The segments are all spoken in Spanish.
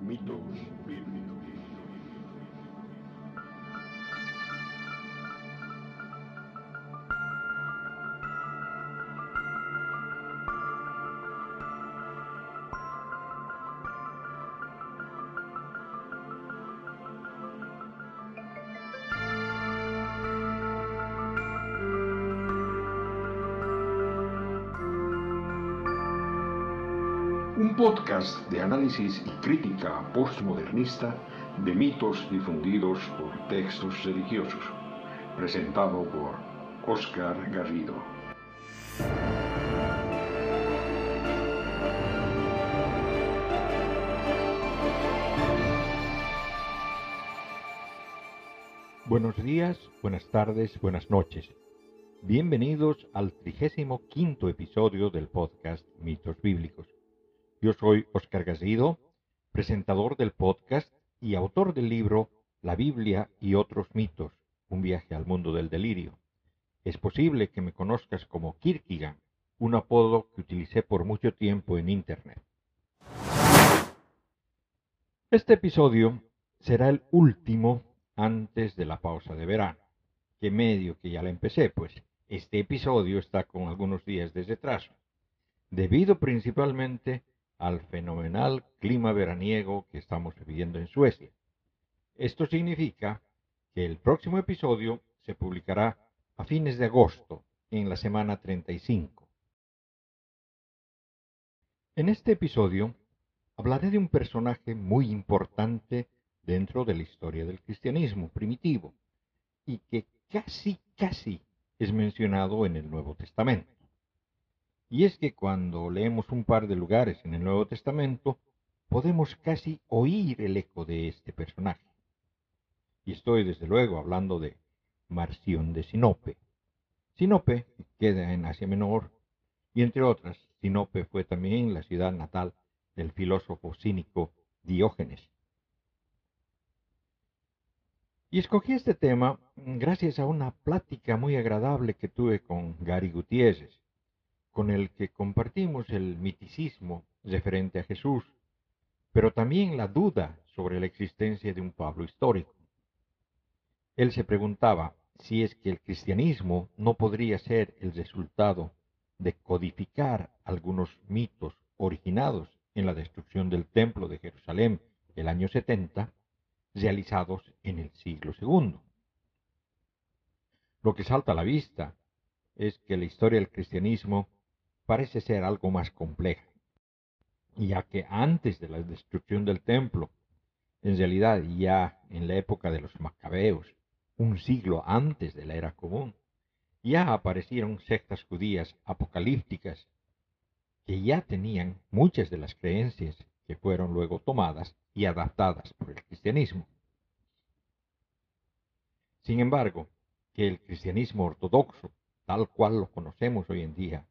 Mitos bíblicos. Podcast de análisis y crítica postmodernista de mitos difundidos por textos religiosos, presentado por Oscar Garrido. Buenos días, buenas tardes, buenas noches. Bienvenidos al trigésimo quinto episodio del podcast Mitos Bíblicos. Yo soy Oscar Garrido, presentador del podcast y autor del libro La Biblia y otros mitos, un viaje al mundo del delirio. Es posible que me conozcas como Kierkegaard, un apodo que utilicé por mucho tiempo en Internet. Este episodio será el último antes de la pausa de verano, que medio que ya la empecé, pues este episodio está con algunos días de retraso, debido principalmente al fenomenal clima veraniego que estamos viviendo en Suecia. Esto significa que el próximo episodio se publicará a fines de agosto, en la semana 35. En este episodio hablaré de un personaje muy importante dentro de la historia del cristianismo primitivo y que casi, casi es mencionado en el Nuevo Testamento. Y es que cuando leemos un par de lugares en el Nuevo Testamento, podemos casi oír el eco de este personaje. Y estoy desde luego hablando de Marción de Sinope. Sinope queda en Asia Menor y entre otras, Sinope fue también la ciudad natal del filósofo cínico Diógenes. Y escogí este tema gracias a una plática muy agradable que tuve con Gary Gutiérrez, con el que compartimos el miticismo referente a Jesús, pero también la duda sobre la existencia de un Pablo histórico. Él se preguntaba si es que el cristianismo no podría ser el resultado de codificar algunos mitos originados en la destrucción del templo de Jerusalén el año 70 realizados en el siglo II. Lo que salta a la vista es que la historia del cristianismo parece ser algo más compleja, ya que antes de la destrucción del templo, en realidad ya en la época de los macabeos, un siglo antes de la era común, ya aparecieron sectas judías apocalípticas que ya tenían muchas de las creencias que fueron luego tomadas y adaptadas por el cristianismo. Sin embargo, que el cristianismo ortodoxo, tal cual lo conocemos hoy en día,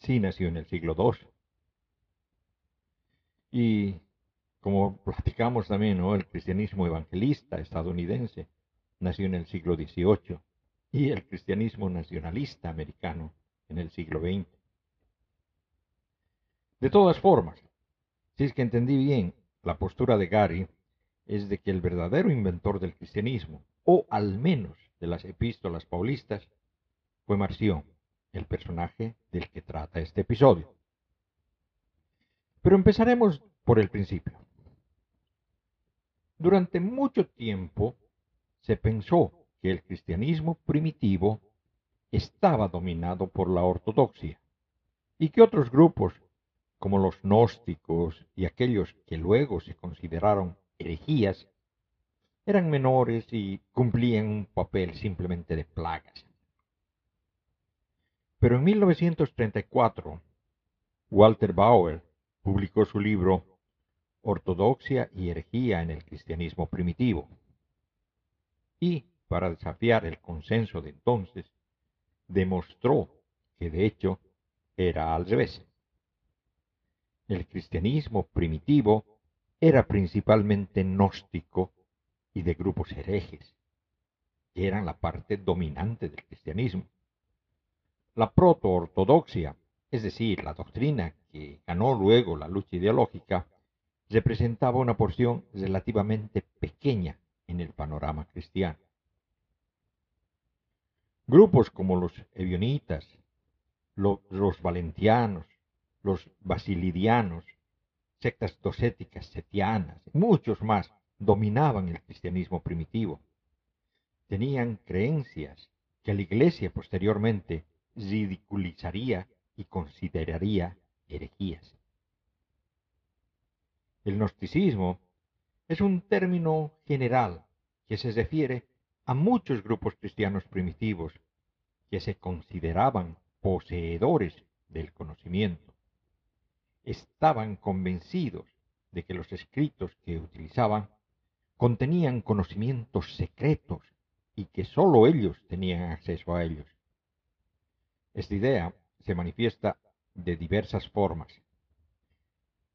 sí nació en el siglo II. Y como platicamos también, el cristianismo evangelista estadounidense nació en el siglo XVIII y el cristianismo nacionalista americano en el siglo XX. De todas formas, si es que entendí bien, la postura de Gary es de que el verdadero inventor del cristianismo, o al menos de las epístolas paulistas, fue Marción, el personaje del que trata este episodio. Pero empezaremos por el principio. Durante mucho tiempo se pensó que el cristianismo primitivo estaba dominado por la ortodoxia y que otros grupos como los gnósticos y aquellos que luego se consideraron herejías, eran menores y cumplían un papel simplemente de plagas. Pero en 1934, Walter Bauer publicó su libro Ortodoxia y herejía en el cristianismo primitivo. Y, para desafiar el consenso de entonces, demostró que de hecho era al revés el cristianismo primitivo era principalmente gnóstico y de grupos herejes, que eran la parte dominante del cristianismo. La proto-ortodoxia, es decir, la doctrina que ganó luego la lucha ideológica, representaba una porción relativamente pequeña en el panorama cristiano. Grupos como los evionitas, los, valentianos, los basilidianos, sectas docéticas setianas, muchos más dominaban el cristianismo primitivo. Tenían creencias que la Iglesia posteriormente ridiculizaría y consideraría herejías. El gnosticismo es un término general que se refiere a muchos grupos cristianos primitivos que se consideraban poseedores del conocimiento. Estaban convencidos de que los escritos que utilizaban contenían conocimientos secretos y que sólo ellos tenían acceso a ellos. Esta idea se manifiesta de diversas formas,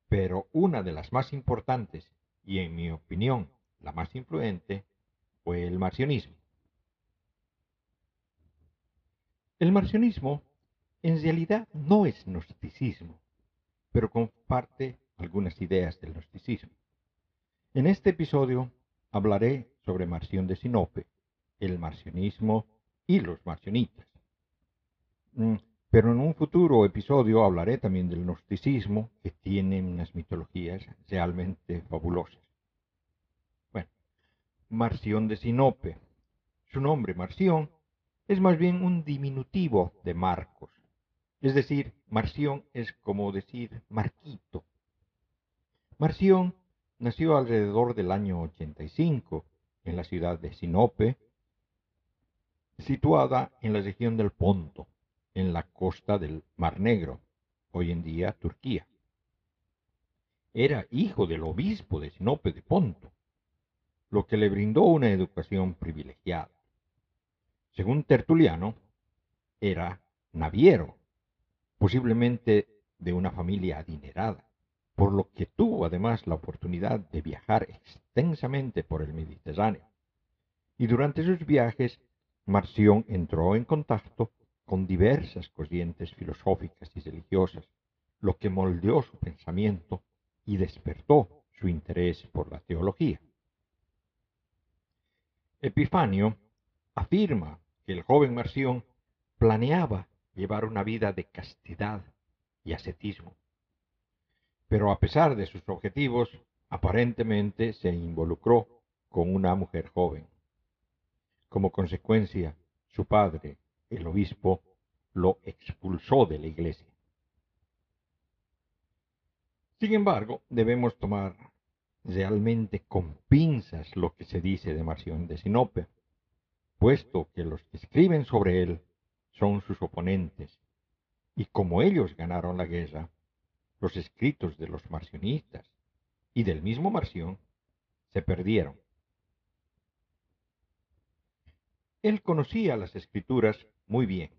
pero una de las más importantes y en mi opinión la más influente fue el marcionismo. El marcionismo en realidad no es gnosticismo, pero comparte algunas ideas del gnosticismo. En este episodio hablaré sobre Marción de Sinope, el marcionismo y los marcionitas. Mm, pero en un futuro episodio hablaré también del gnosticismo, que tiene unas mitologías realmente fabulosas. Bueno, Marción de Sinope. Su nombre, Marción, es más bien un diminutivo de Marcos. Es decir, Marción es como decir Marquito. Marción nació alrededor del año 85 en la ciudad de Sinope, situada en la región del Ponto en la costa del Mar Negro, hoy en día Turquía. Era hijo del obispo de Sinope de Ponto, lo que le brindó una educación privilegiada. Según Tertuliano, era naviero, posiblemente de una familia adinerada, por lo que tuvo además la oportunidad de viajar extensamente por el Mediterráneo. Y durante sus viajes, Marción entró en contacto con diversas corrientes filosóficas y religiosas, lo que moldeó su pensamiento y despertó su interés por la teología. Epifanio afirma que el joven Marción planeaba llevar una vida de castidad y ascetismo, pero a pesar de sus objetivos, aparentemente se involucró con una mujer joven. Como consecuencia, su padre, el obispo lo expulsó de la iglesia. Sin embargo, debemos tomar realmente con pinzas lo que se dice de Marción de Sinope, puesto que los que escriben sobre él son sus oponentes, y como ellos ganaron la guerra, los escritos de los marcionistas y del mismo Marción se perdieron. Él conocía las escrituras muy bien.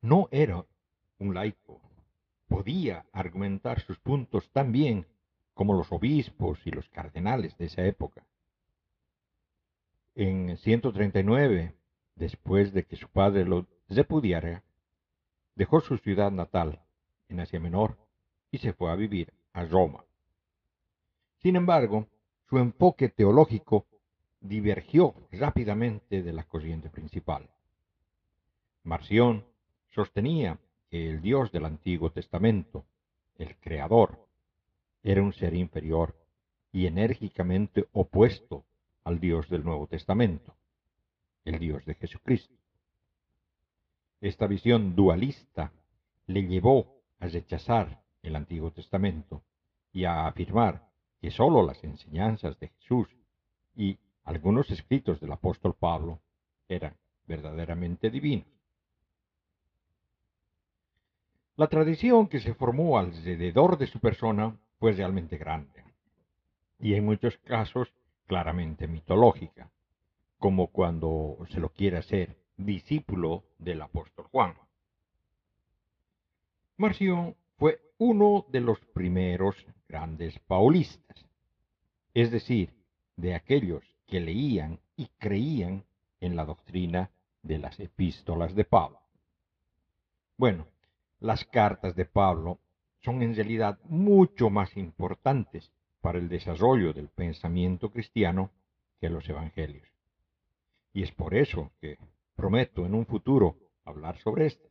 No era un laico. Podía argumentar sus puntos tan bien como los obispos y los cardenales de esa época. En 139, después de que su padre lo repudiara, dejó su ciudad natal, en Asia Menor, y se fue a vivir a Roma. Sin embargo, su enfoque teológico divergió rápidamente de la corriente principal. Marción sostenía que el Dios del Antiguo Testamento, el Creador, era un ser inferior y enérgicamente opuesto al Dios del Nuevo Testamento, el Dios de Jesucristo. Esta visión dualista le llevó a rechazar el Antiguo Testamento y a afirmar que sólo las enseñanzas de Jesús y algunos escritos del apóstol Pablo eran verdaderamente divinos. La tradición que se formó alrededor de su persona fue realmente grande y en muchos casos claramente mitológica, como cuando se lo quiere hacer discípulo del apóstol Juan. Marción fue uno de los primeros grandes paulistas, es decir, de aquellos que leían y creían en la doctrina de las epístolas de Pablo. Bueno, las cartas de Pablo son en realidad mucho más importantes para el desarrollo del pensamiento cristiano que los evangelios. Y es por eso que prometo en un futuro hablar sobre estas.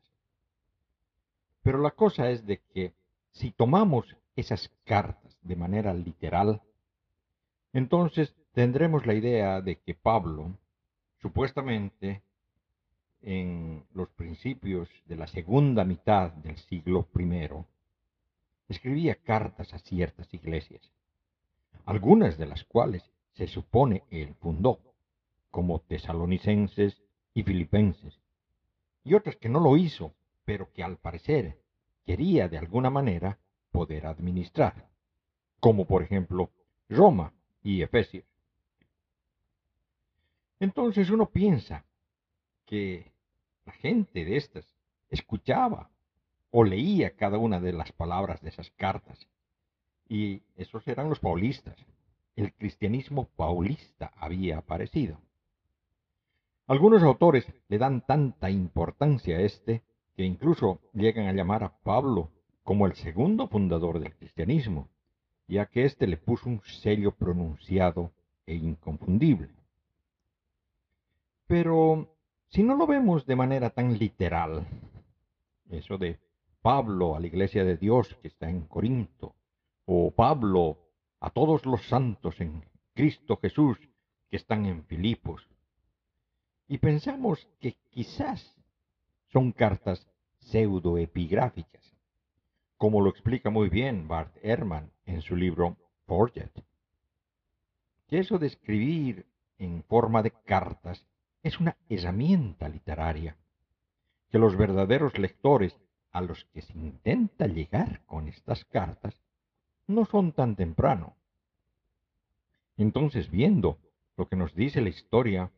Pero la cosa es de que si tomamos esas cartas de manera literal, entonces tendremos la idea de que Pablo, supuestamente en los principios de la segunda mitad del siglo I, escribía cartas a ciertas iglesias, algunas de las cuales se supone él fundó, como tesalonicenses y filipenses, y otras que no lo hizo, pero que al parecer quería de alguna manera poder administrar, como por ejemplo Roma y Efesios. Entonces uno piensa que gente de estas escuchaba o leía cada una de las palabras de esas cartas. Y esos eran los paulistas. El cristianismo paulista había aparecido. Algunos autores le dan tanta importancia a este que incluso llegan a llamar a Pablo como el segundo fundador del cristianismo, ya que éste le puso un sello pronunciado e inconfundible. Pero si no lo vemos de manera tan literal, eso de Pablo a la iglesia de Dios que está en Corinto, o Pablo a todos los santos en Cristo Jesús que están en Filipos, y pensamos que quizás son cartas pseudoepigráficas, como lo explica muy bien Bart Ehrman en su libro Forget. Que eso de escribir en forma de cartas es una herramienta literaria, que los verdaderos lectores a los que se intenta llegar con estas cartas no son tan temprano. Entonces, viendo lo que nos dice la historia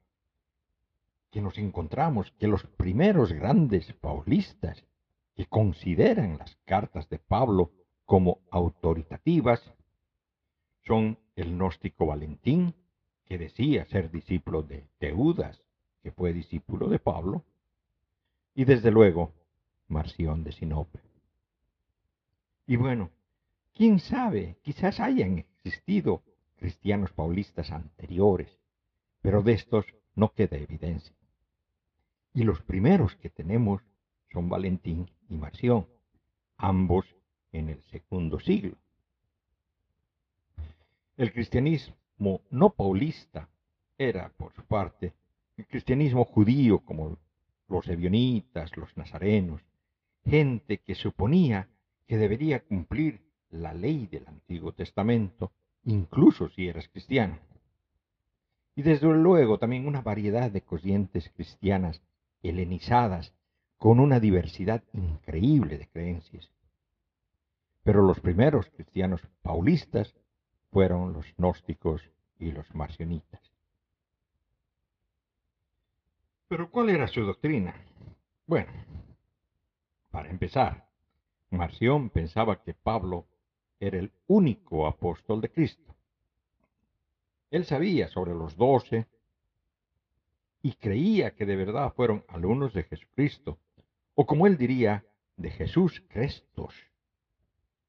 que nos encontramos que los primeros grandes paulistas que consideran las cartas de Pablo como autoritativas son el gnóstico Valentín, que decía ser discípulo de Teudas, que fue discípulo de Pablo, y desde luego Marción de Sinope. Y bueno, quién sabe, quizás hayan existido cristianos paulistas anteriores, pero de estos no queda evidencia. Y los primeros que tenemos son Valentín y Marción, ambos en el segundo siglo. El cristianismo no paulista era, por su parte, el cristianismo judío como los ebionitas, los nazarenos, gente que suponía que debería cumplir la ley del Antiguo Testamento, incluso si eras cristiano. Y desde luego también una variedad de corrientes cristianas helenizadas con una diversidad increíble de creencias. Pero los primeros cristianos paulistas fueron los gnósticos y los marcionitas. Pero ¿cuál era su doctrina? Bueno, para empezar, Marción pensaba que Pablo era el único apóstol de Cristo. Él sabía sobre los doce y creía que de verdad fueron alumnos de Jesucristo, o como él diría, de Jesús Crestos,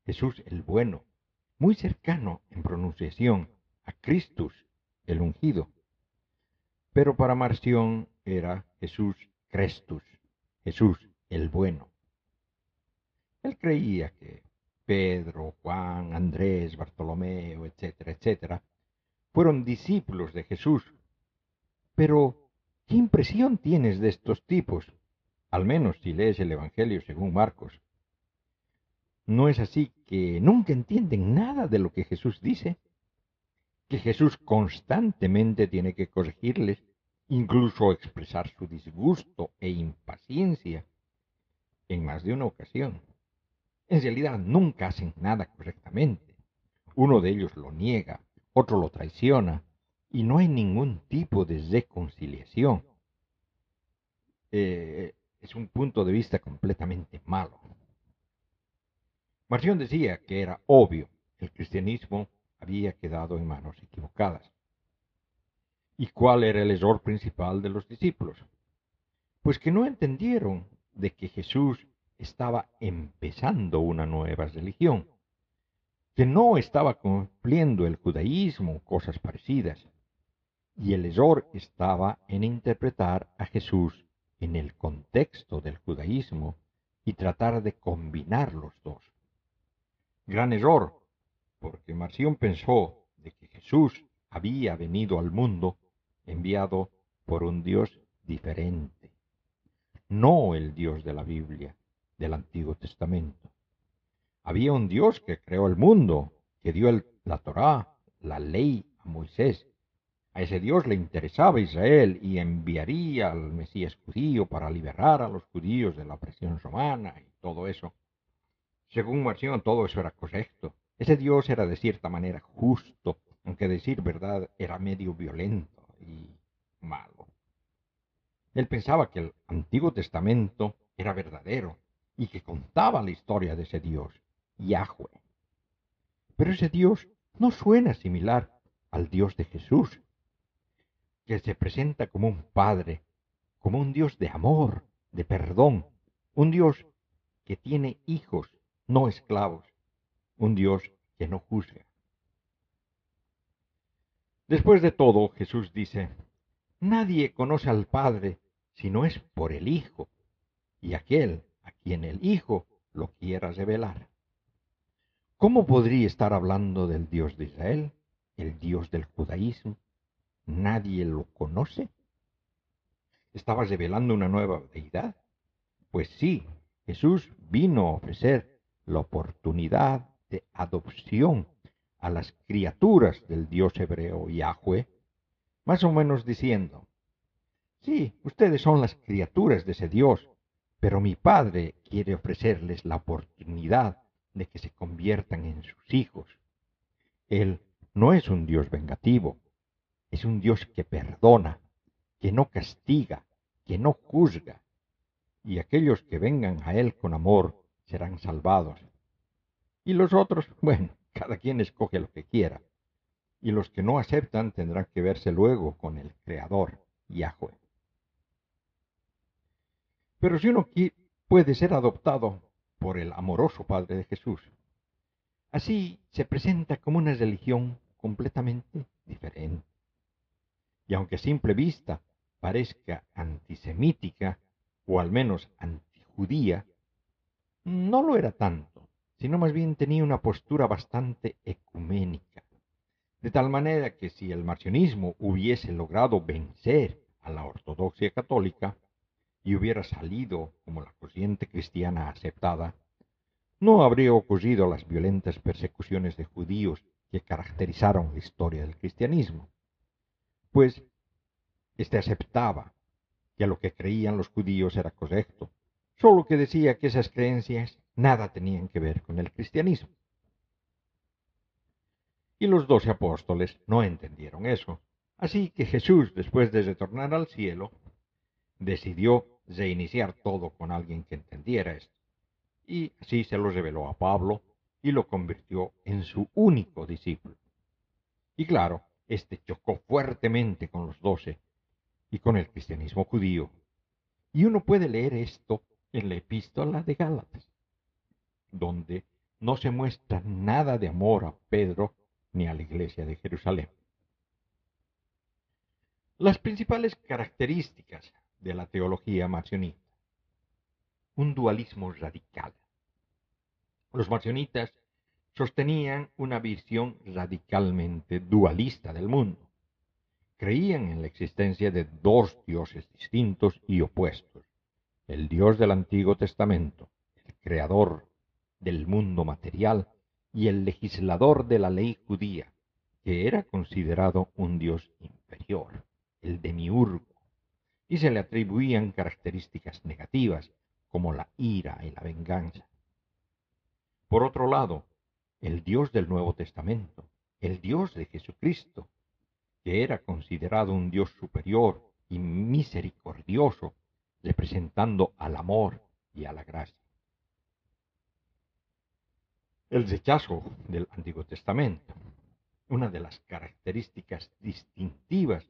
Jesús el bueno, muy cercano en pronunciación a Christus, el ungido. Pero para Marción era Jesús Crestus, Jesús el bueno. Él creía que Pedro, Juan, Andrés, Bartolomeo, etcétera, etcétera, fueron discípulos de Jesús, pero ¿Qué impresión tienes de estos tipos? Al menos si lees el Evangelio según Marcos. ¿No es así que nunca entienden nada de lo que Jesús dice? Que Jesús constantemente tiene que corregirles, incluso expresar su disgusto e impaciencia en más de una ocasión. En realidad nunca hacen nada correctamente. Uno de ellos lo niega, otro lo traiciona, y no hay ningún tipo de reconciliación. Eh, es un punto de vista completamente malo. Marción decía que era obvio el cristianismo había quedado en manos equivocadas. ¿Y cuál era el error principal de los discípulos? Pues que no entendieron de que Jesús estaba empezando una nueva religión, que no estaba cumpliendo el judaísmo, cosas parecidas. Y el error estaba en interpretar a Jesús en el contexto del judaísmo y tratar de combinar los dos. Gran error, porque Marción pensó de que Jesús había venido al mundo enviado por un Dios diferente, no el Dios de la Biblia, del Antiguo Testamento. Había un Dios que creó el mundo, que dio la Torá, la ley a Moisés. A ese Dios le interesaba Israel y enviaría al Mesías judío para liberar a los judíos de la opresión romana y todo eso. Según Marción, todo eso era correcto. Ese Dios era de cierta manera justo, aunque decir verdad era medio violento y malo. Él pensaba que el Antiguo Testamento era verdadero y que contaba la historia de ese Dios. Yahweh. Pero ese Dios no suena similar al Dios de Jesús, que se presenta como un Padre, como un Dios de amor, de perdón, un Dios que tiene hijos, no esclavos, un Dios que no juzga. Después de todo, Jesús dice, Nadie conoce al Padre si no es por el Hijo, y aquel a quien el Hijo lo quiera revelar. ¿Cómo podría estar hablando del Dios de Israel, el Dios del judaísmo? ¿Nadie lo conoce? ¿Estaba revelando una nueva deidad? Pues sí, Jesús vino a ofrecer la oportunidad de adopción a las criaturas del Dios hebreo Yahweh, más o menos diciendo, sí, ustedes son las criaturas de ese Dios, pero mi Padre quiere ofrecerles la oportunidad de que se conviertan en sus hijos. Él no es un Dios vengativo, es un Dios que perdona, que no castiga, que no juzga, y aquellos que vengan a Él con amor serán salvados. Y los otros, bueno, cada quien escoge lo que quiera, y los que no aceptan tendrán que verse luego con el Creador, Yahweh. Pero si uno puede ser adoptado por el amoroso Padre de Jesús. Así se presenta como una religión completamente diferente. Y aunque a simple vista parezca antisemítica o al menos antijudía, no lo era tanto, sino más bien tenía una postura bastante ecuménica. De tal manera que si el marcionismo hubiese logrado vencer a la ortodoxia católica, y hubiera salido como la corriente cristiana aceptada, no habría ocurrido las violentas persecuciones de judíos que caracterizaron la historia del cristianismo, pues éste aceptaba que lo que creían los judíos era correcto, solo que decía que esas creencias nada tenían que ver con el cristianismo. Y los doce apóstoles no entendieron eso, así que Jesús, después de retornar al cielo, decidió reiniciar todo con alguien que entendiera esto. Y así se lo reveló a Pablo y lo convirtió en su único discípulo. Y claro, este chocó fuertemente con los doce y con el cristianismo judío. Y uno puede leer esto en la epístola de Gálatas, donde no se muestra nada de amor a Pedro ni a la iglesia de Jerusalén. Las principales características de la teología marcionista. Un dualismo radical. Los marcionitas sostenían una visión radicalmente dualista del mundo. Creían en la existencia de dos dioses distintos y opuestos. El Dios del Antiguo Testamento, el creador del mundo material, y el legislador de la ley judía, que era considerado un Dios inferior, el demiurgo y se le atribuían características negativas como la ira y la venganza. Por otro lado, el Dios del Nuevo Testamento, el Dios de Jesucristo, que era considerado un Dios superior y misericordioso, representando al amor y a la gracia. El rechazo del Antiguo Testamento, una de las características distintivas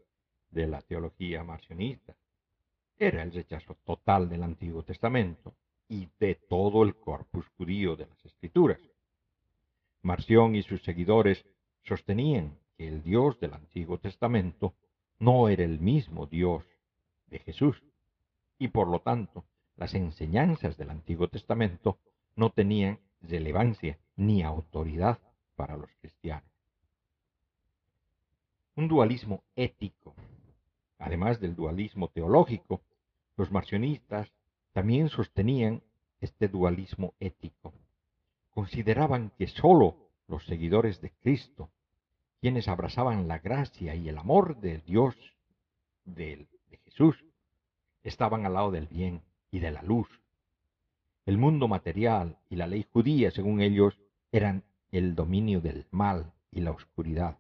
de la teología marcionista, era el rechazo total del Antiguo Testamento y de todo el corpus judío de las Escrituras. Marción y sus seguidores sostenían que el Dios del Antiguo Testamento no era el mismo Dios de Jesús, y por lo tanto las enseñanzas del Antiguo Testamento no tenían relevancia ni autoridad para los cristianos. Un dualismo ético, además del dualismo teológico, los marcionistas también sostenían este dualismo ético. Consideraban que sólo los seguidores de Cristo, quienes abrazaban la gracia y el amor de Dios, de, de Jesús, estaban al lado del bien y de la luz. El mundo material y la ley judía, según ellos, eran el dominio del mal y la oscuridad.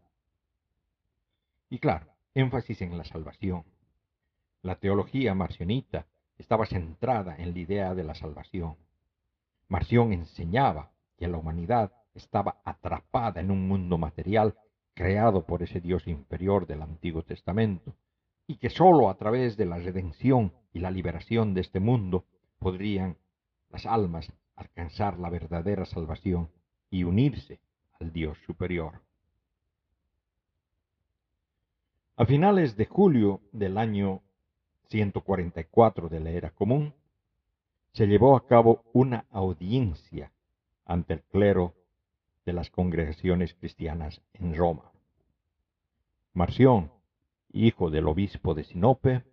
Y claro, énfasis en la salvación. La teología marcionita estaba centrada en la idea de la salvación. Marción enseñaba que la humanidad estaba atrapada en un mundo material creado por ese Dios inferior del Antiguo Testamento, y que sólo a través de la redención y la liberación de este mundo podrían las almas alcanzar la verdadera salvación y unirse al Dios superior. A finales de julio del año 144 de la era común, se llevó a cabo una audiencia ante el clero de las congregaciones cristianas en Roma. Marción, hijo del obispo de Sinope,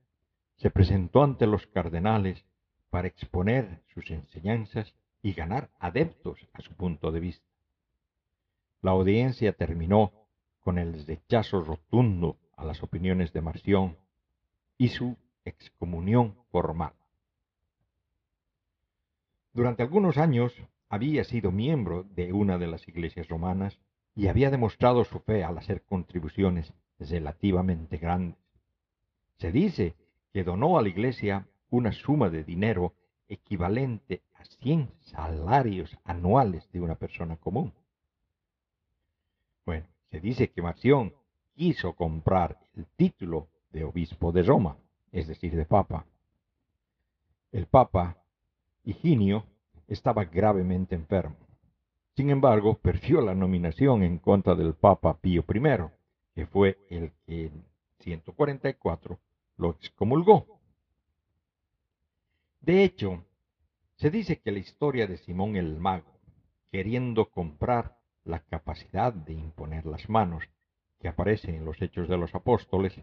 se presentó ante los cardenales para exponer sus enseñanzas y ganar adeptos a su punto de vista. La audiencia terminó con el rechazo rotundo a las opiniones de Marción y su excomunión formal. Durante algunos años había sido miembro de una de las iglesias romanas y había demostrado su fe al hacer contribuciones relativamente grandes. Se dice que donó a la iglesia una suma de dinero equivalente a 100 salarios anuales de una persona común. Bueno, se dice que Marción quiso comprar el título de obispo de Roma, es decir, de papa. El papa Higinio estaba gravemente enfermo. Sin embargo, perdió la nominación en contra del papa Pío I, que fue el que en 144 lo excomulgó. De hecho, se dice que la historia de Simón el Mago, queriendo comprar la capacidad de imponer las manos que aparece en los Hechos de los Apóstoles,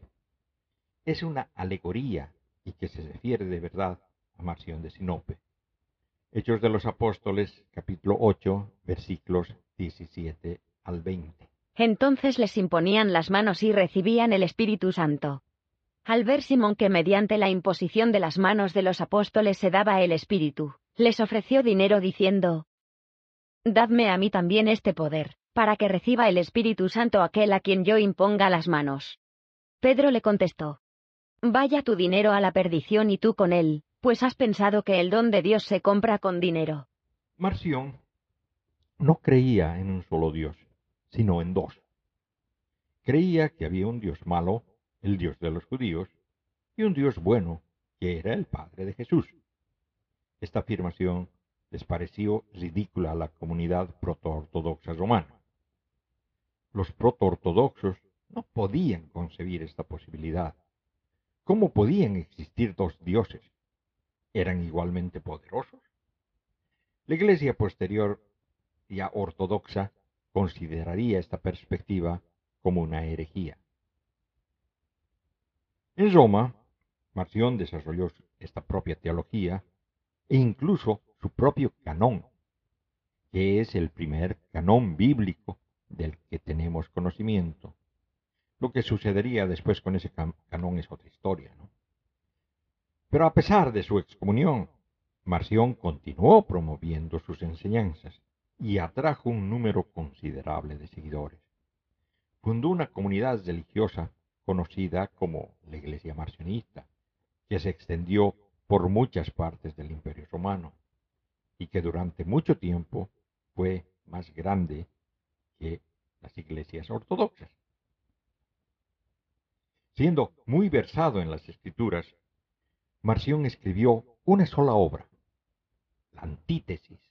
es una alegoría y que se refiere de verdad a Marción de Sinope. Hechos de los Apóstoles, capítulo 8, versículos 17 al 20. Entonces les imponían las manos y recibían el Espíritu Santo. Al ver Simón que mediante la imposición de las manos de los apóstoles se daba el Espíritu, les ofreció dinero diciendo, Dadme a mí también este poder, para que reciba el Espíritu Santo aquel a quien yo imponga las manos. Pedro le contestó, Vaya tu dinero a la perdición y tú con él, pues has pensado que el don de Dios se compra con dinero. Marción no creía en un solo Dios sino en dos. Creía que había un Dios malo, el Dios de los judíos, y un Dios bueno, que era el Padre de Jesús. Esta afirmación les pareció ridícula a la comunidad protoortodoxa romana. Los protoortodoxos no podían concebir esta posibilidad. ¿Cómo podían existir dos dioses? ¿Eran igualmente poderosos? La iglesia posterior ya ortodoxa consideraría esta perspectiva como una herejía. En Roma, Marción desarrolló esta propia teología e incluso su propio canón, que es el primer canón bíblico del que tenemos conocimiento. Lo que sucedería después con ese canón es otra historia. ¿no? Pero a pesar de su excomunión, Marción continuó promoviendo sus enseñanzas y atrajo un número considerable de seguidores. Fundó una comunidad religiosa conocida como la Iglesia Marcionista, que se extendió por muchas partes del Imperio Romano y que durante mucho tiempo fue más grande que las iglesias ortodoxas. Siendo muy versado en las escrituras, Marción escribió una sola obra, la Antítesis,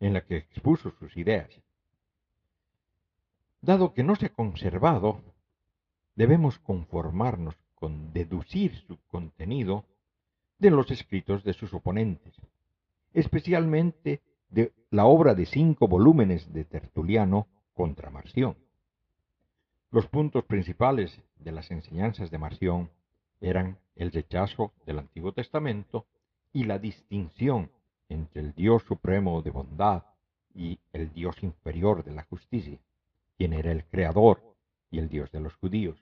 en la que expuso sus ideas, Dado que no se ha conservado, debemos conformarnos con deducir su contenido de los escritos de sus oponentes, especialmente de la obra de cinco volúmenes de Tertuliano contra Marción. Los puntos principales de las enseñanzas de Marción eran el rechazo del Antiguo Testamento y la distinción entre el Dios supremo de bondad y el Dios inferior de la justicia, quien era el creador y el Dios de los judíos.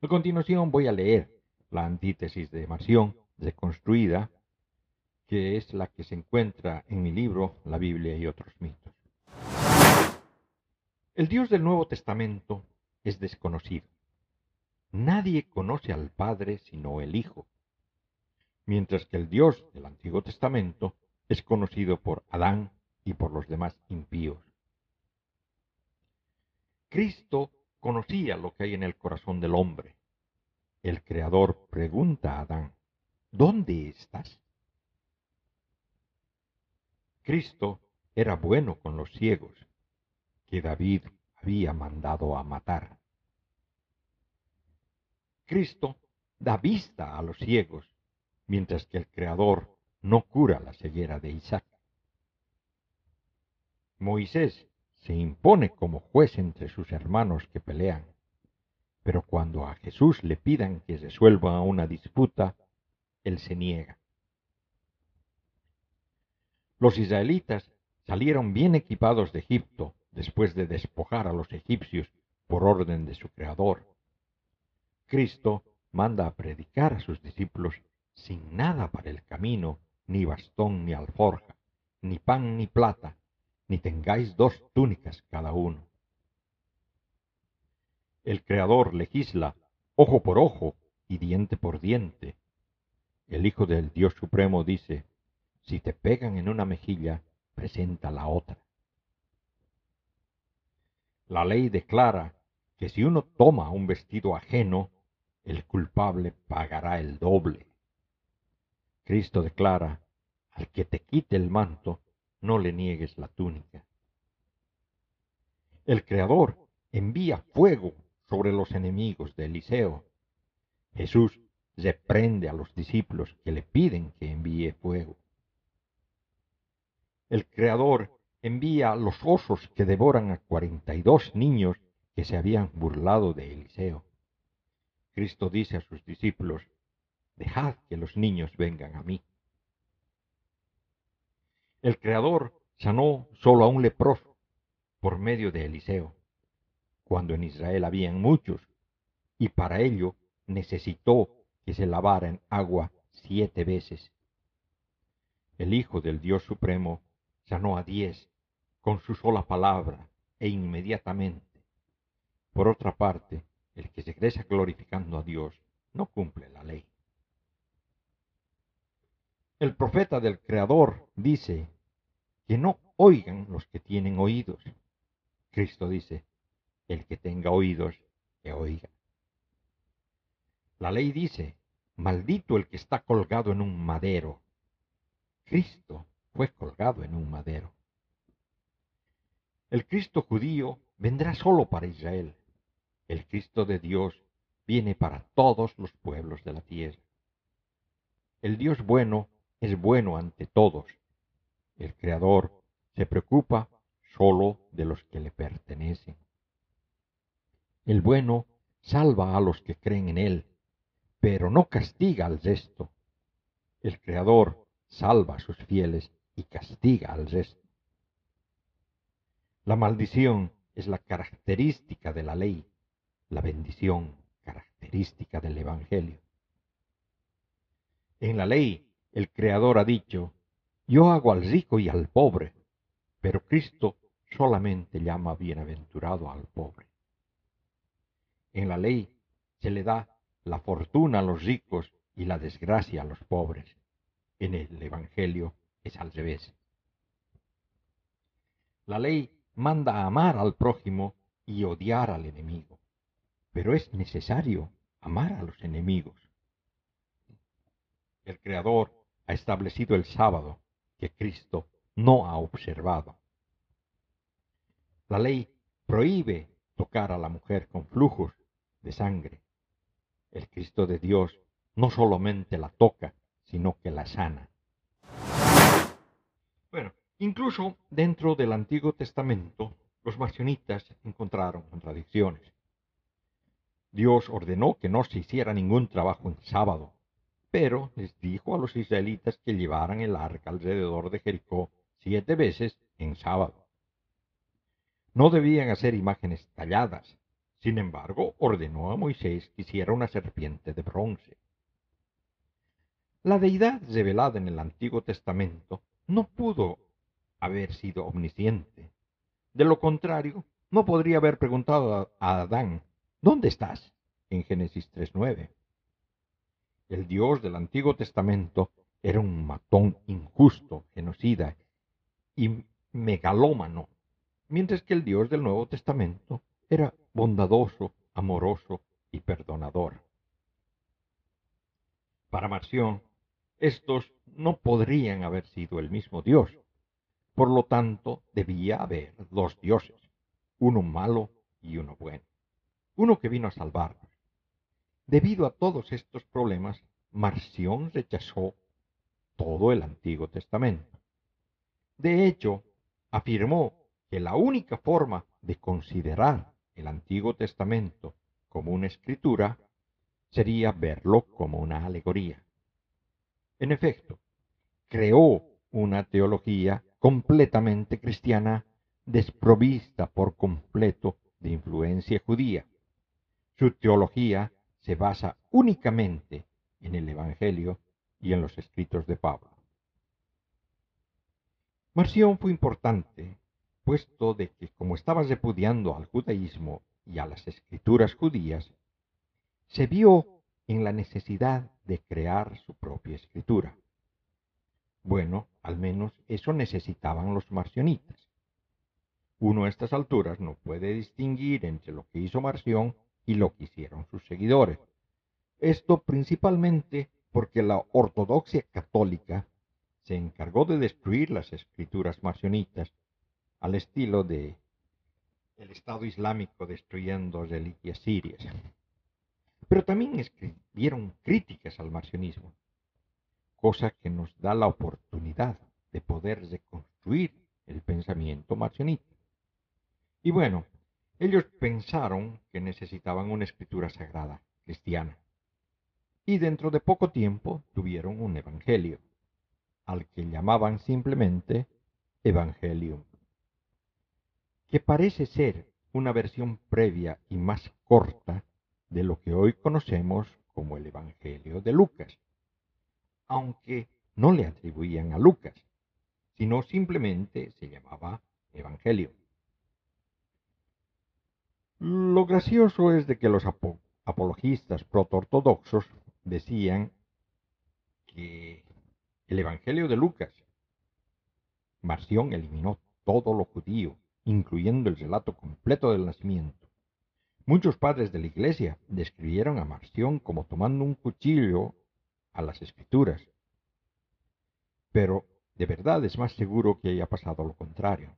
A continuación voy a leer la antítesis de Marción reconstruida, que es la que se encuentra en mi libro La Biblia y otros mitos. El Dios del Nuevo Testamento es desconocido. Nadie conoce al Padre sino el Hijo, mientras que el Dios del Antiguo Testamento es conocido por Adán y por los demás impíos. Cristo conocía lo que hay en el corazón del hombre. El Creador pregunta a Adán, ¿dónde estás? Cristo era bueno con los ciegos, que David había mandado a matar. Cristo da vista a los ciegos, mientras que el Creador no cura la ceguera de Isaac. Moisés se impone como juez entre sus hermanos que pelean, pero cuando a Jesús le pidan que resuelva una disputa, él se niega. Los israelitas salieron bien equipados de Egipto después de despojar a los egipcios por orden de su Creador. Cristo manda a predicar a sus discípulos sin nada para el camino, ni bastón ni alforja, ni pan ni plata, ni tengáis dos túnicas cada uno. El Creador legisla ojo por ojo y diente por diente. El Hijo del Dios Supremo dice, si te pegan en una mejilla, presenta la otra. La ley declara que si uno toma un vestido ajeno, el culpable pagará el doble. Cristo declara, al que te quite el manto, no le niegues la túnica. El Creador envía fuego sobre los enemigos de Eliseo. Jesús reprende a los discípulos que le piden que envíe fuego el Creador envía los osos que devoran a cuarenta y dos niños que se habían burlado de Eliseo. Cristo dice a sus discípulos, dejad que los niños vengan a mí. El Creador sanó solo a un leproso por medio de Eliseo, cuando en Israel habían muchos, y para ello necesitó que se lavara en agua siete veces. El Hijo del Dios Supremo sanó a diez con su sola palabra e inmediatamente. Por otra parte, el que se crece glorificando a Dios no cumple la ley. El profeta del Creador dice que no oigan los que tienen oídos. Cristo dice, el que tenga oídos, que oiga. La ley dice, maldito el que está colgado en un madero. Cristo fue colgado en un madero. El Cristo judío vendrá solo para Israel. El Cristo de Dios viene para todos los pueblos de la tierra. El Dios bueno es bueno ante todos. El Creador se preocupa solo de los que le pertenecen. El bueno salva a los que creen en Él, pero no castiga al resto. El Creador salva a sus fieles y castiga al resto. La maldición es la característica de la ley, la bendición característica del Evangelio. En la ley, el Creador ha dicho, yo hago al rico y al pobre, pero Cristo solamente llama bienaventurado al pobre. En la ley se le da la fortuna a los ricos y la desgracia a los pobres. En el Evangelio es al revés. La ley manda amar al prójimo y odiar al enemigo, pero es necesario amar a los enemigos. El Creador ha establecido el sábado que Cristo no ha observado. La ley prohíbe tocar a la mujer con flujos de sangre. El Cristo de Dios no solamente la toca, sino que la sana. Bueno, incluso dentro del Antiguo Testamento, los marcionitas encontraron contradicciones. Dios ordenó que no se hiciera ningún trabajo en sábado, pero les dijo a los israelitas que llevaran el arca alrededor de Jericó siete veces en sábado. No debían hacer imágenes talladas, sin embargo ordenó a Moisés que hiciera una serpiente de bronce. La deidad revelada en el Antiguo Testamento no pudo haber sido omnisciente. De lo contrario, no podría haber preguntado a Adán, ¿dónde estás? en Génesis 3.9. El Dios del Antiguo Testamento era un matón injusto, genocida y megalómano, mientras que el Dios del Nuevo Testamento era bondadoso, amoroso y perdonador. Para Marción, estos no podrían haber sido el mismo Dios. Por lo tanto, debía haber dos dioses, uno malo y uno bueno, uno que vino a salvarnos. Debido a todos estos problemas, Marción rechazó todo el Antiguo Testamento. De hecho, afirmó que la única forma de considerar el Antiguo Testamento como una escritura sería verlo como una alegoría. En efecto, creó una teología completamente cristiana desprovista por completo de influencia judía. Su teología se basa únicamente en el Evangelio y en los escritos de Pablo. Marción fue importante, puesto de que como estaba repudiando al judaísmo y a las escrituras judías, se vio en la necesidad de crear su propia escritura. Bueno, al menos eso necesitaban los marcionitas. Uno a estas alturas no puede distinguir entre lo que hizo Marción y lo que hicieron sus seguidores. Esto principalmente porque la ortodoxia católica se encargó de destruir las escrituras marcionitas al estilo de el Estado Islámico destruyendo reliquias sirias. Pero también escribieron críticas al marcionismo, cosa que nos da la oportunidad de poder reconstruir el pensamiento marcionista. Y bueno, ellos pensaron que necesitaban una escritura sagrada, cristiana. Y dentro de poco tiempo tuvieron un evangelio, al que llamaban simplemente Evangelium, que parece ser una versión previa y más corta de lo que hoy conocemos como el Evangelio de Lucas, aunque no le atribuían a Lucas, sino simplemente se llamaba Evangelio. Lo gracioso es de que los apologistas protoortodoxos decían que el Evangelio de Lucas, Marción eliminó todo lo judío, incluyendo el relato completo del nacimiento. Muchos padres de la iglesia describieron a Marción como tomando un cuchillo a las escrituras. Pero de verdad es más seguro que haya pasado lo contrario.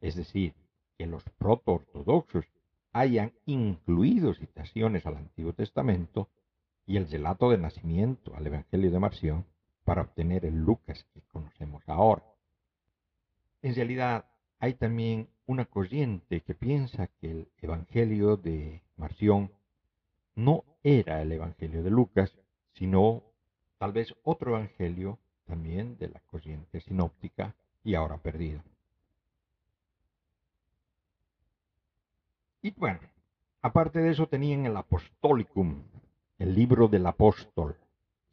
Es decir, que los proto-ortodoxos hayan incluido citaciones al Antiguo Testamento y el relato de nacimiento al Evangelio de Marción para obtener el Lucas que conocemos ahora. En realidad, hay también una corriente que piensa que el Evangelio de Marción no era el Evangelio de Lucas, sino tal vez otro Evangelio también de la corriente sinóptica y ahora perdido. Y bueno, aparte de eso tenían el Apostolicum, el libro del apóstol,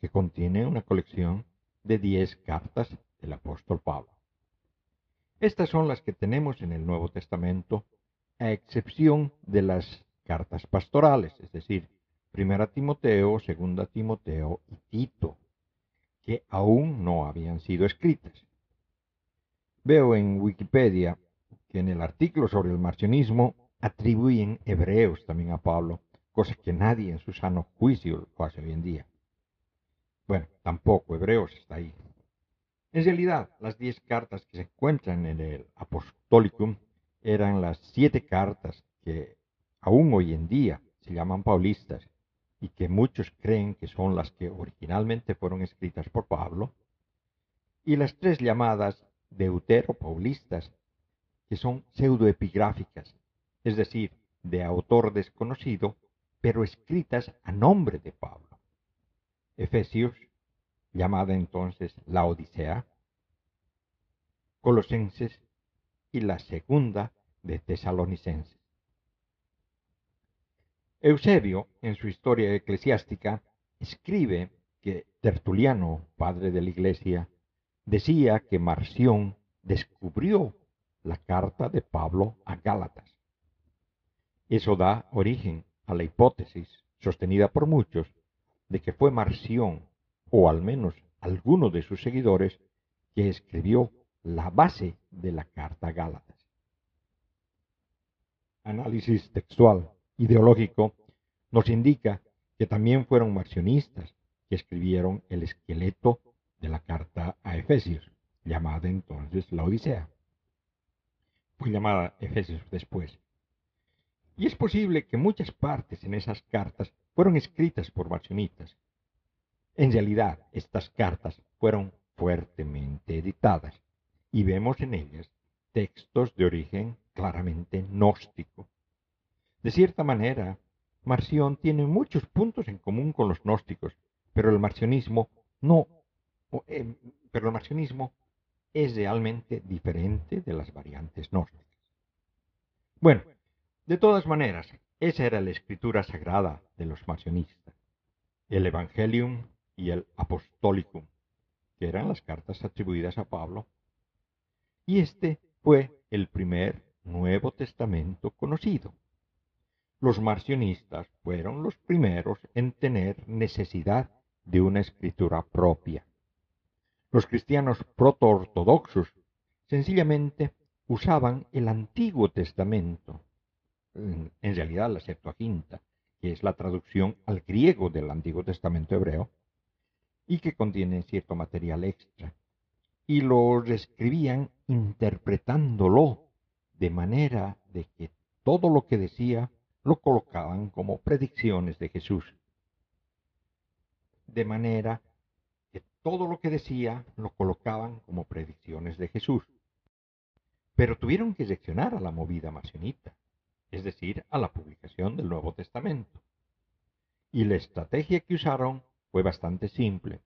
que contiene una colección de diez cartas del apóstol Pablo. Estas son las que tenemos en el Nuevo Testamento, a excepción de las cartas pastorales, es decir, Primera Timoteo, Segunda Timoteo y Tito, que aún no habían sido escritas. Veo en Wikipedia que en el artículo sobre el marcionismo atribuyen hebreos también a Pablo, cosa que nadie en su sano juicio lo hace hoy en día. Bueno, tampoco Hebreos está ahí. En realidad, las diez cartas que se encuentran en el Apostolicum eran las siete cartas que aún hoy en día se llaman paulistas y que muchos creen que son las que originalmente fueron escritas por Pablo, y las tres llamadas deutero-paulistas, que son pseudoepigráficas, es decir, de autor desconocido, pero escritas a nombre de Pablo. Efesios, llamada entonces la Odisea, Colosenses y la segunda de Tesalonicenses. Eusebio, en su historia eclesiástica, escribe que Tertuliano, padre de la Iglesia, decía que Marción descubrió la carta de Pablo a Gálatas. Eso da origen a la hipótesis, sostenida por muchos, de que fue Marción, o al menos alguno de sus seguidores, que escribió la base de la carta a Gálatas. Análisis textual ideológico nos indica que también fueron marcionistas que escribieron el esqueleto de la carta a Efesios, llamada entonces la Odisea. Fue llamada Efesios después. Y es posible que muchas partes en esas cartas fueron escritas por marcionistas. En realidad, estas cartas fueron fuertemente editadas y vemos en ellas textos de origen claramente gnóstico. De cierta manera, Marción tiene muchos puntos en común con los gnósticos, pero el marcionismo no, eh, pero el marcionismo es realmente diferente de las variantes gnósticas. Bueno, de todas maneras, esa era la escritura sagrada de los marcionistas, el Evangelium y el Apostolicum, que eran las cartas atribuidas a Pablo y este fue el primer Nuevo Testamento conocido. Los marcionistas fueron los primeros en tener necesidad de una escritura propia. Los cristianos proto-ortodoxos sencillamente usaban el Antiguo Testamento, en realidad la Septuaginta, que es la traducción al griego del Antiguo Testamento hebreo, y que contiene cierto material extra, y lo escribían interpretándolo de manera de que todo lo que decía lo colocaban como predicciones de Jesús. De manera que todo lo que decía lo colocaban como predicciones de Jesús. Pero tuvieron que reaccionar a la movida masionita, es decir, a la publicación del Nuevo Testamento. Y la estrategia que usaron fue bastante simple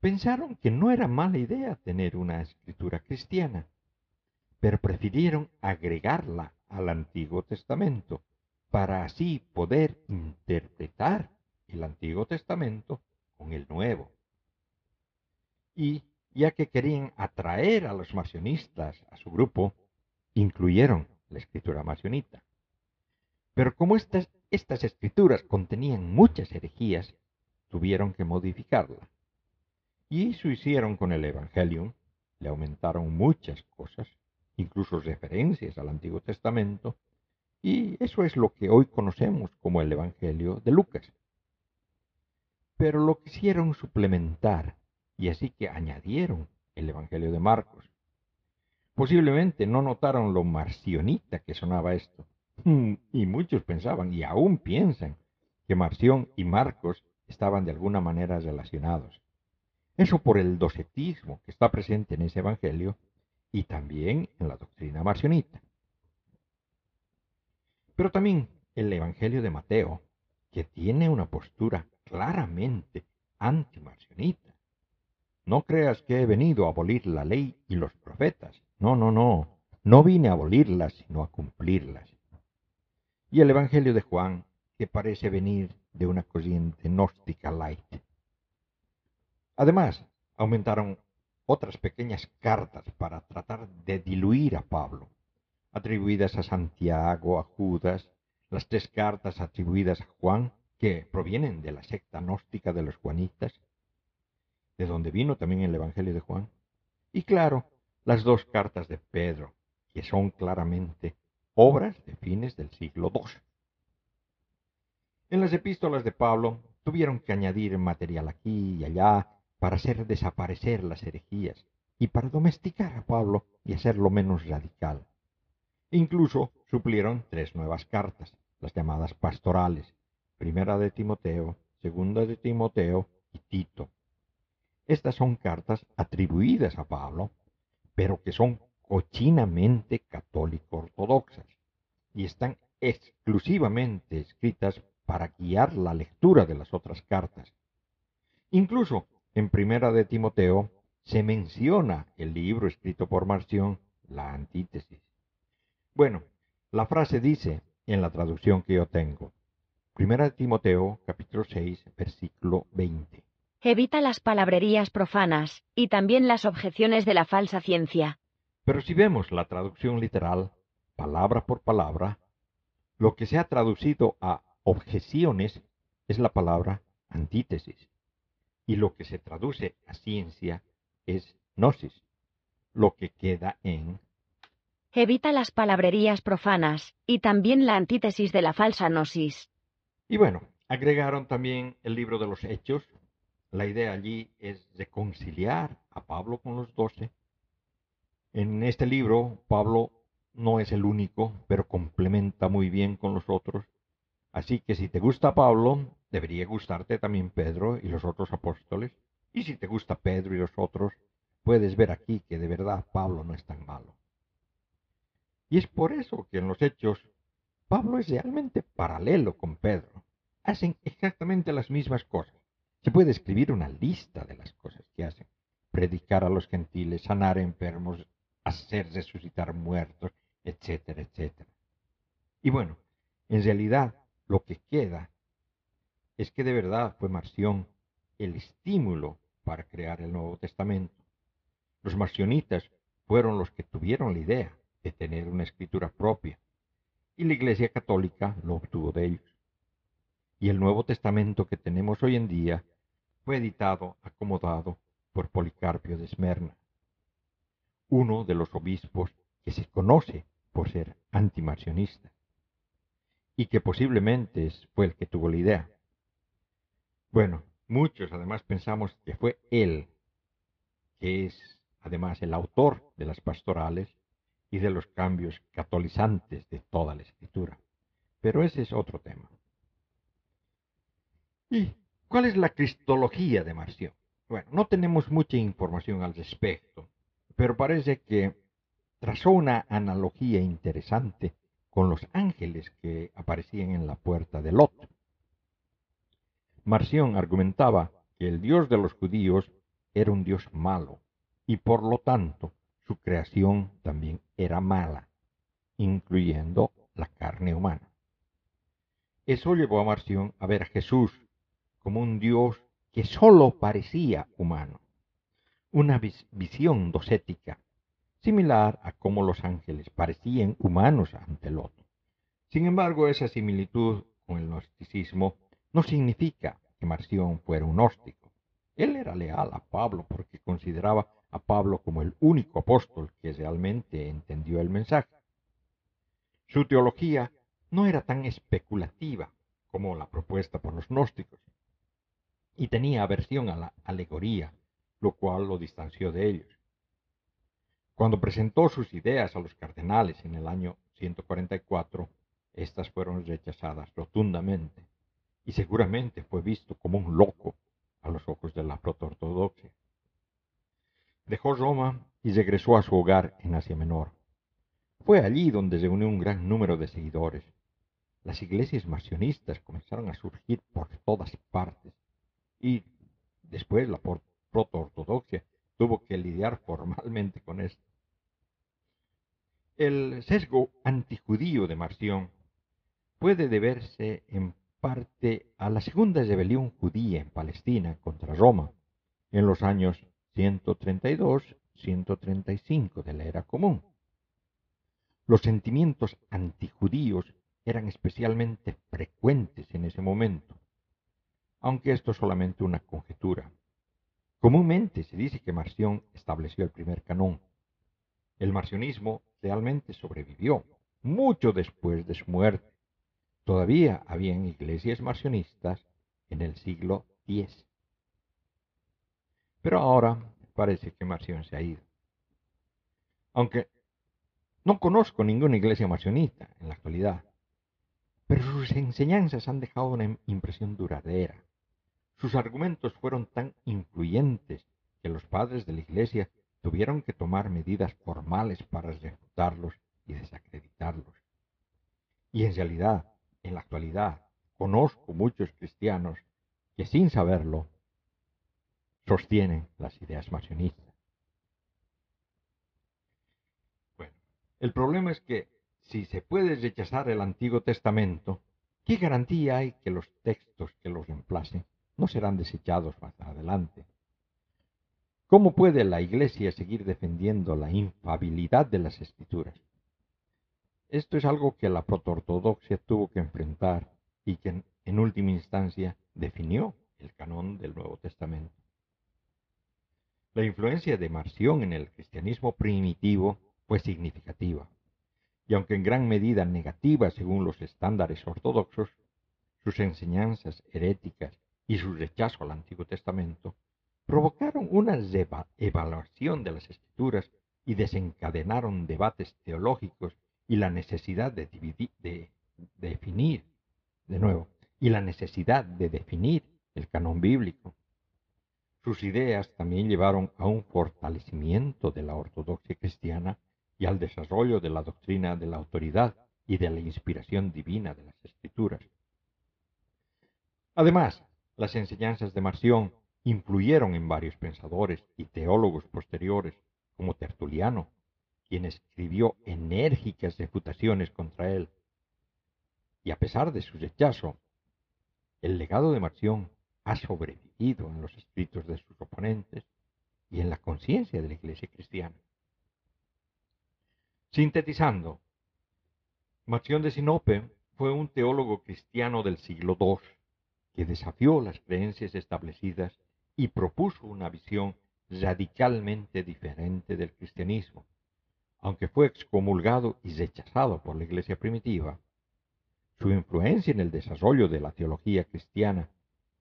pensaron que no era mala idea tener una escritura cristiana, pero prefirieron agregarla al Antiguo Testamento para así poder interpretar el Antiguo Testamento con el Nuevo. Y ya que querían atraer a los masionistas a su grupo, incluyeron la escritura masionita. Pero como estas, estas escrituras contenían muchas herejías, tuvieron que modificarla. Y eso hicieron con el Evangelium. Le aumentaron muchas cosas, incluso referencias al Antiguo Testamento. Y eso es lo que hoy conocemos como el Evangelio de Lucas. Pero lo quisieron suplementar y así que añadieron el Evangelio de Marcos. Posiblemente no notaron lo marcionita que sonaba esto. Y muchos pensaban, y aún piensan, que Marción y Marcos estaban de alguna manera relacionados. Eso por el docetismo que está presente en ese Evangelio y también en la doctrina marcionita. Pero también el Evangelio de Mateo, que tiene una postura claramente antimarcionita. No creas que he venido a abolir la ley y los profetas. No, no, no. No vine a abolirlas, sino a cumplirlas. Y el Evangelio de Juan, que parece venir de una corriente gnóstica light. Además, aumentaron otras pequeñas cartas para tratar de diluir a Pablo, atribuidas a Santiago, a Judas, las tres cartas atribuidas a Juan, que provienen de la secta gnóstica de los juanitas, de donde vino también el Evangelio de Juan, y claro, las dos cartas de Pedro, que son claramente obras de fines del siglo II. En las epístolas de Pablo tuvieron que añadir material aquí y allá para hacer desaparecer las herejías y para domesticar a Pablo y hacerlo menos radical. Incluso suplieron tres nuevas cartas, las llamadas pastorales, primera de Timoteo, segunda de Timoteo y Tito. Estas son cartas atribuidas a Pablo, pero que son cochinamente católico-ortodoxas y están exclusivamente escritas para guiar la lectura de las otras cartas. Incluso en Primera de Timoteo se menciona el libro escrito por Marción, la antítesis. Bueno, la frase dice en la traducción que yo tengo, Primera de Timoteo, capítulo 6, versículo 20. Evita las palabrerías profanas y también las objeciones de la falsa ciencia. Pero si vemos la traducción literal, palabra por palabra, lo que se ha traducido a objeciones es la palabra antítesis. Y lo que se traduce a ciencia es gnosis, lo que queda en... Evita las palabrerías profanas y también la antítesis de la falsa gnosis. Y bueno, agregaron también el libro de los Hechos. La idea allí es reconciliar a Pablo con los doce. En este libro, Pablo no es el único, pero complementa muy bien con los otros. Así que si te gusta Pablo, debería gustarte también Pedro y los otros apóstoles. Y si te gusta Pedro y los otros, puedes ver aquí que de verdad Pablo no es tan malo. Y es por eso que en los hechos Pablo es realmente paralelo con Pedro. Hacen exactamente las mismas cosas. Se puede escribir una lista de las cosas que hacen. Predicar a los gentiles, sanar enfermos, hacer resucitar muertos, etcétera, etcétera. Y bueno, en realidad lo que queda es que de verdad fue Marción el estímulo para crear el Nuevo Testamento. Los marcionitas fueron los que tuvieron la idea de tener una escritura propia, y la Iglesia Católica lo obtuvo de ellos. Y el Nuevo Testamento que tenemos hoy en día fue editado, acomodado por Policarpio de Esmerna, uno de los obispos que se conoce por ser antimarcionista, y que posiblemente fue el que tuvo la idea. Bueno, muchos además pensamos que fue él, que es además el autor de las pastorales y de los cambios catolizantes de toda la escritura. Pero ese es otro tema. ¿Y cuál es la cristología de Marción? Bueno, no tenemos mucha información al respecto, pero parece que trazó una analogía interesante con los ángeles que aparecían en la puerta de Lot. Marción argumentaba que el Dios de los judíos era un Dios malo y por lo tanto su creación también era mala, incluyendo la carne humana. Eso llevó a Marción a ver a Jesús como un Dios que sólo parecía humano, una visión docética similar a cómo los ángeles parecían humanos ante el otro. Sin embargo, esa similitud con el gnosticismo no significa que Marción fuera un gnóstico. Él era leal a Pablo porque consideraba a Pablo como el único apóstol que realmente entendió el mensaje. Su teología no era tan especulativa como la propuesta por los gnósticos, y tenía aversión a la alegoría, lo cual lo distanció de ellos. Cuando presentó sus ideas a los cardenales en el año 144, estas fueron rechazadas rotundamente y seguramente fue visto como un loco a los ojos de la protoortodoxia. Dejó Roma y regresó a su hogar en Asia Menor. Fue allí donde se unió un gran número de seguidores. Las iglesias marcionistas comenzaron a surgir por todas partes y después la protoortodoxia tuvo que lidiar formalmente con esto. El sesgo antijudío de Marción puede deberse en parte a la segunda rebelión judía en Palestina contra Roma en los años 132-135 de la era común. Los sentimientos antijudíos eran especialmente frecuentes en ese momento, aunque esto es solamente una conjetura. Comúnmente se dice que Marción estableció el primer canón. El marcionismo realmente sobrevivió, mucho después de su muerte. Todavía habían iglesias marcionistas en el siglo X. Pero ahora parece que Marción se ha ido. Aunque No conozco ninguna iglesia marcionista en la actualidad, pero sus enseñanzas han dejado una impresión duradera. Sus argumentos fueron tan influyentes que los padres de la iglesia tuvieron que tomar medidas formales para refutarlos y desacreditarlos. Y en realidad, en la actualidad, conozco muchos cristianos que sin saberlo sostienen las ideas marcionistas. Bueno, el problema es que si se puede rechazar el Antiguo Testamento, ¿qué garantía hay que los textos que los reemplacen no serán desechados más adelante? ¿Cómo puede la Iglesia seguir defendiendo la infabilidad de las Escrituras? Esto es algo que la protoortodoxia tuvo que enfrentar y que en última instancia definió el canon del Nuevo Testamento. La influencia de Marción en el cristianismo primitivo fue significativa, y aunque en gran medida negativa según los estándares ortodoxos, sus enseñanzas heréticas y su rechazo al Antiguo Testamento provocaron una evaluación de las escrituras y desencadenaron debates teológicos y la necesidad de, de definir, de nuevo, y la necesidad de definir el canon bíblico. Sus ideas también llevaron a un fortalecimiento de la ortodoxia cristiana y al desarrollo de la doctrina de la autoridad y de la inspiración divina de las escrituras. Además, las enseñanzas de Marción influyeron en varios pensadores y teólogos posteriores, como Tertuliano, quien escribió enérgicas refutaciones contra él. Y a pesar de su rechazo, el legado de Marción ha sobrevivido en los escritos de sus oponentes y en la conciencia de la Iglesia cristiana. Sintetizando, Marción de Sinope fue un teólogo cristiano del siglo II que desafió las creencias establecidas y propuso una visión radicalmente diferente del cristianismo. Aunque fue excomulgado y rechazado por la iglesia primitiva, su influencia en el desarrollo de la teología cristiana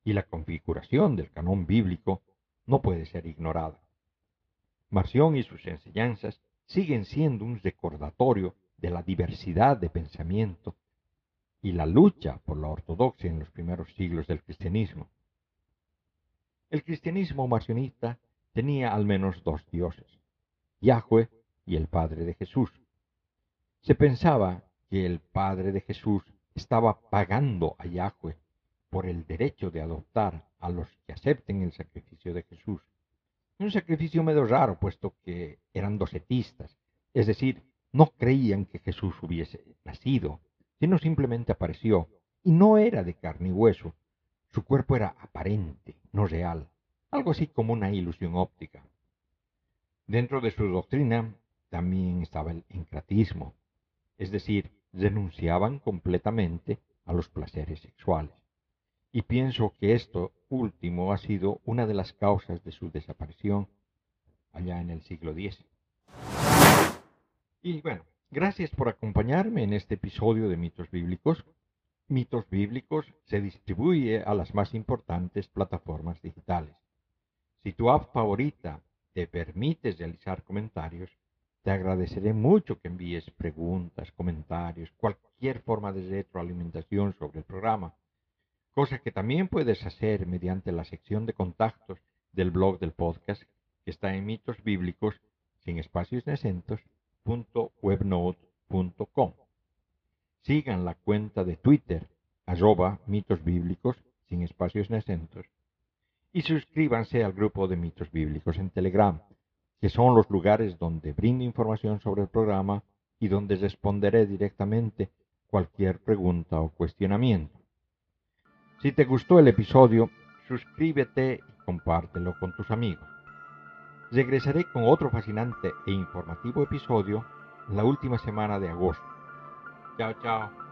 y la configuración del canon bíblico no puede ser ignorada. Marción y sus enseñanzas siguen siendo un recordatorio de la diversidad de pensamiento y la lucha por la ortodoxia en los primeros siglos del cristianismo. El cristianismo marcionista tenía al menos dos dioses, Yahweh y el Padre de Jesús. Se pensaba que el Padre de Jesús estaba pagando a Yahweh por el derecho de adoptar a los que acepten el sacrificio de Jesús. Un sacrificio medio raro, puesto que eran docetistas, es decir, no creían que Jesús hubiese nacido, sino simplemente apareció, y no era de carne y hueso. Su cuerpo era aparente, no real, algo así como una ilusión óptica. Dentro de su doctrina también estaba el encratismo, es decir, renunciaban completamente a los placeres sexuales y pienso que esto último ha sido una de las causas de su desaparición allá en el siglo X. Y bueno, gracias por acompañarme en este episodio de Mitos Bíblicos. Mitos Bíblicos se distribuye a las más importantes plataformas digitales. Si tu app favorita te permite realizar comentarios, te agradeceré mucho que envíes preguntas, comentarios, cualquier forma de retroalimentación sobre el programa cosa que también puedes hacer mediante la sección de contactos del blog del podcast que está en mitos bíblicos sin espacios ni acentos Sigan la cuenta de Twitter arroba mitos bíblicos sin espacios ni acentos y suscríbanse al grupo de mitos bíblicos en Telegram, que son los lugares donde brindo información sobre el programa y donde responderé directamente cualquier pregunta o cuestionamiento. Si te gustó el episodio, suscríbete y compártelo con tus amigos. Regresaré con otro fascinante e informativo episodio la última semana de agosto. Chao, chao.